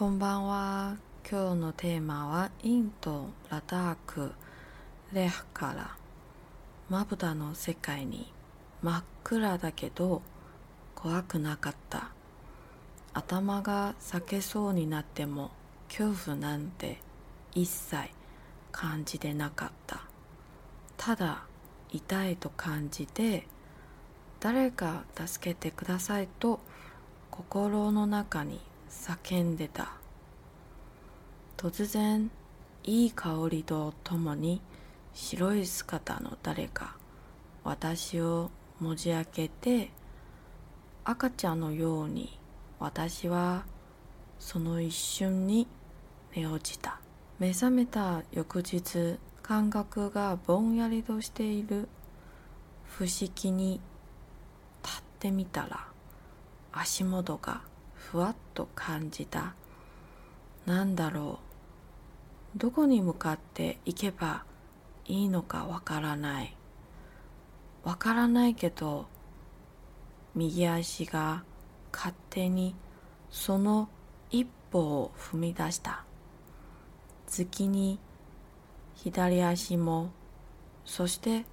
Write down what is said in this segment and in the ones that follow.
こんばんは。今日のテーマはインド・ラダーク・レハからまぶたの世界に真っ暗だけど怖くなかった。頭が裂けそうになっても恐怖なんて一切感じてなかった。ただ痛いと感じて誰か助けてくださいと心の中に叫んでた。突然いい香りとともに白い姿の誰か私を持ち上げて赤ちゃんのように私はその一瞬に寝落ちた。目覚めた翌日感覚がぼんやりとしている。不思議に立ってみたら足元がふわっと感じた。なんだろう。どこに向かって行けばいいのかわからない。わからないけど右足が勝手にその一歩を踏み出した。月に左足もそして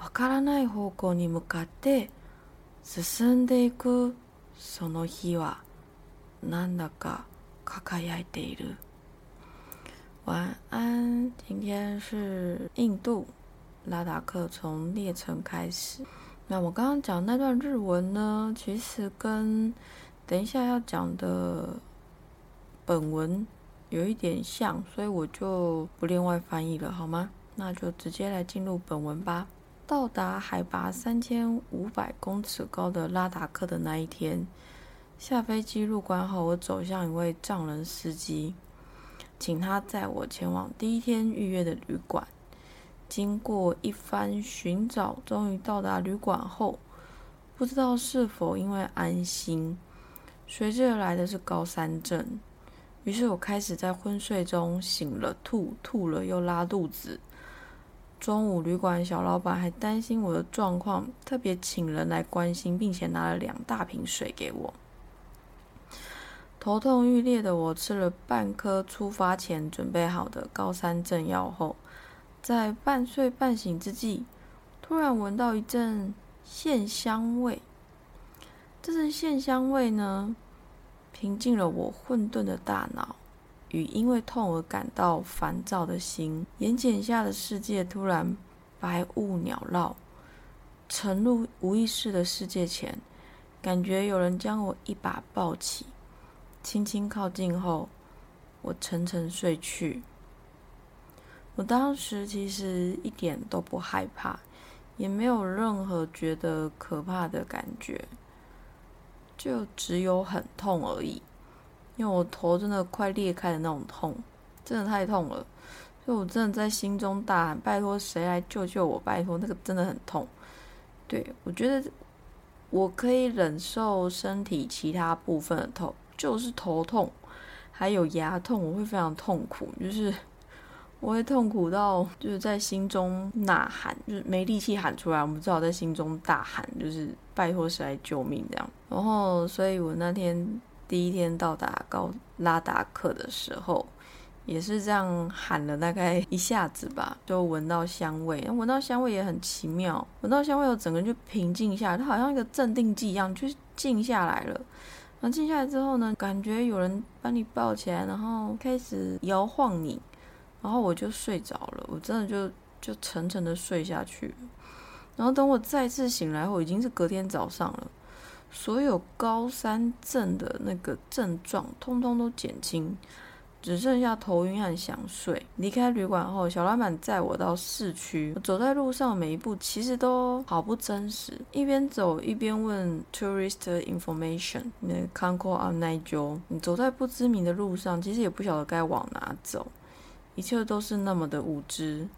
わからない方向に向かって進んでいくその日は。なんだか輝いている晚安，今天是印度拉达克从列城开始。那我刚刚讲那段日文呢，其实跟等一下要讲的本文有一点像，所以我就不另外翻译了，好吗？那就直接来进入本文吧。到达海拔三千五百公尺高的拉达克的那一天， 下飞机入关后，我走向一位藏人司机，请他载我前往第一天预约的旅馆。经过一番寻找，终于到达旅馆后，不知道是否因为安心，随之而来的是高山症。于是我开始在昏睡中醒了，吐，吐了又拉肚子。中午，旅馆小老板还担心我的状况，特别请人来关心，并且拿了两大瓶水给我。头痛欲裂的我吃了半颗出发前准备好的高山镇药后，在半睡半醒之际，突然闻到一阵线香味。这阵线香味呢，平静了我混沌的大脑。与因为痛而感到烦躁的心，眼睑下的世界突然白雾缭绕，沉入无意识的世界前，感觉有人将我一把抱起，轻轻靠近后，我沉沉睡去。我当时其实一点都不害怕，也没有任何觉得可怕的感觉，就只有很痛而已。因为我头真的快裂开的那种痛，真的太痛了，所以我真的在心中大喊：“拜托，谁来救救我！拜托，那个真的很痛。”对我觉得我可以忍受身体其他部分的痛，就是头痛，还有牙痛，我会非常痛苦，就是我会痛苦到就是在心中呐喊，就是没力气喊出来，我们只好在心中大喊，就是拜托谁来救命这样。然后，所以我那天。第一天到达高拉达克的时候，也是这样喊了大概一下子吧，就闻到香味，闻到香味也很奇妙，闻到香味后整个人就平静下来，它好像一个镇定剂一样，就是静下来了。然后静下来之后呢，感觉有人把你抱起来，然后开始摇晃你，然后我就睡着了，我真的就就沉沉的睡下去。然后等我再次醒来后，已经是隔天早上了。所有高山症的那个症状通通都减轻，只剩下头晕和想睡。离开旅馆后，小老板载我到市区。走在路上，每一步其实都好不真实。一边走一边问 tourist information，那看过阿奈鸠。你走在不知名的路上，其实也不晓得该往哪走，一切都是那么的无知，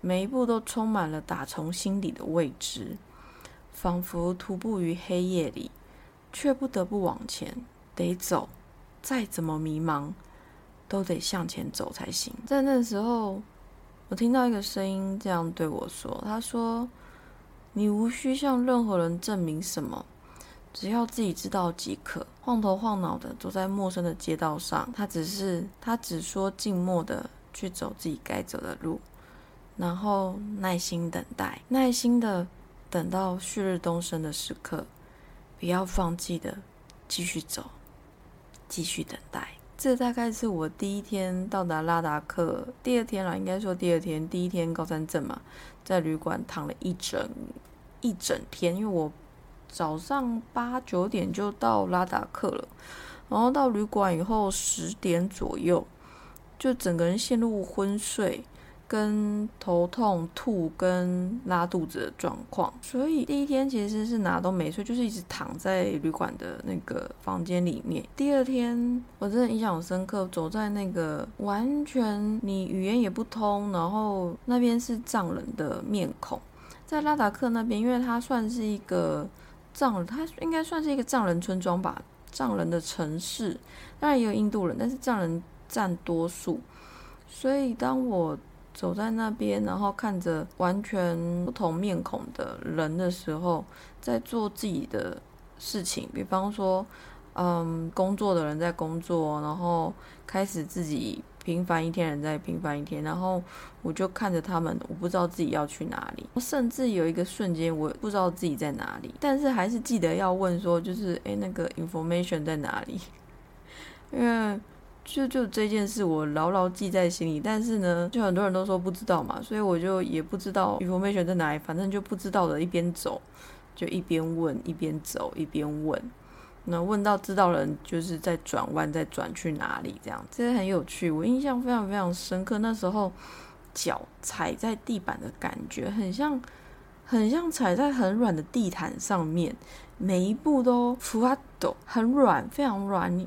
每一步都充满了打从心底的未知。仿佛徒步于黑夜里，却不得不往前，得走。再怎么迷茫，都得向前走才行。在那时候，我听到一个声音这样对我说：“他说，你无需向任何人证明什么，只要自己知道即可。晃头晃脑的走在陌生的街道上。他只是他只说静默的去走自己该走的路，然后耐心等待，耐心的等到旭日东升的时刻，不要放弃的继续走，继续等待。这大概是我第一天到达拉达克，第二天啦，应该说第二天，第一天高山镇嘛，在旅馆躺了一整一整天，因为我早上八九点就到拉达克了，然后到旅馆以后十点左右，就整个人陷入昏睡。跟头痛、吐跟拉肚子的状况，所以第一天其实是哪都没睡，就是一直躺在旅馆的那个房间里面。第二天我真的印象很深刻，走在那个完全你语言也不通，然后那边是藏人的面孔，在拉达克那边，因为它算是一个藏人，它应该算是一个藏人村庄吧，藏人的城市，当然也有印度人，但是藏人占多数，所以当我。走在那边，然后看着完全不同面孔的人的时候，在做自己的事情。比方说，嗯，工作的人在工作，然后开始自己平凡一天，人在平凡一天。然后我就看着他们，我不知道自己要去哪里，甚至有一个瞬间，我不知道自己在哪里，但是还是记得要问说，就是诶，那个 information 在哪里？因为。就就这件事，我牢牢记在心里。但是呢，就很多人都说不知道嘛，所以我就也不知道 information 在哪里，反正就不知道的，一边走就一边问，一边走一边问。那问到知道人，就是在转弯，再转去哪里这样，这很有趣。我印象非常非常深刻，那时候脚踩在地板的感觉，很像很像踩在很软的地毯上面，每一步都 f l a 很软，非常软。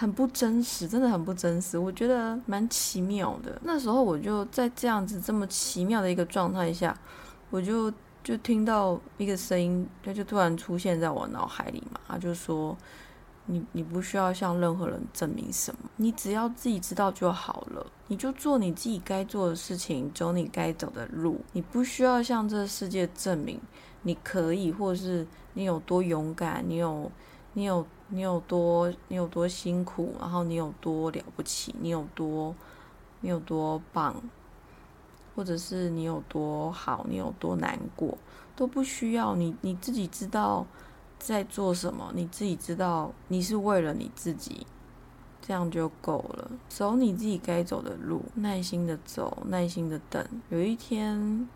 很不真实，真的很不真实。我觉得蛮奇妙的。那时候我就在这样子这么奇妙的一个状态下，我就就听到一个声音，它就突然出现在我脑海里嘛。他就说：“你你不需要向任何人证明什么，你只要自己知道就好了。你就做你自己该做的事情，走你该走的路。你不需要向这个世界证明你可以，或是你有多勇敢，你有你有。”你有多，你有多辛苦，然后你有多了不起，你有多，你有多棒，或者是你有多好，你有多难过，都不需要你，你自己知道在做什么，你自己知道你是为了你自己，这样就够了。走你自己该走的路，耐心的走，耐心的等，有一天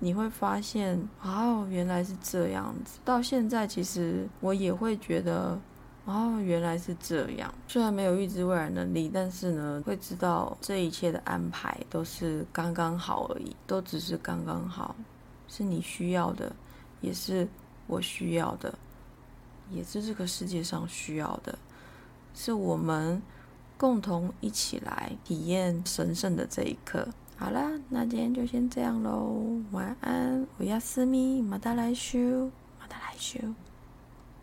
你会发现，哦，原来是这样子。到现在，其实我也会觉得。哦，原来是这样。虽然没有预知未来能力，但是呢，会知道这一切的安排都是刚刚好而已，都只是刚刚好，是你需要的，也是我需要的，也是这个世界上需要的，是我们共同一起来体验神圣的这一刻。好了，那今天就先这样喽，晚安，我要私密，马达来修，马达来修。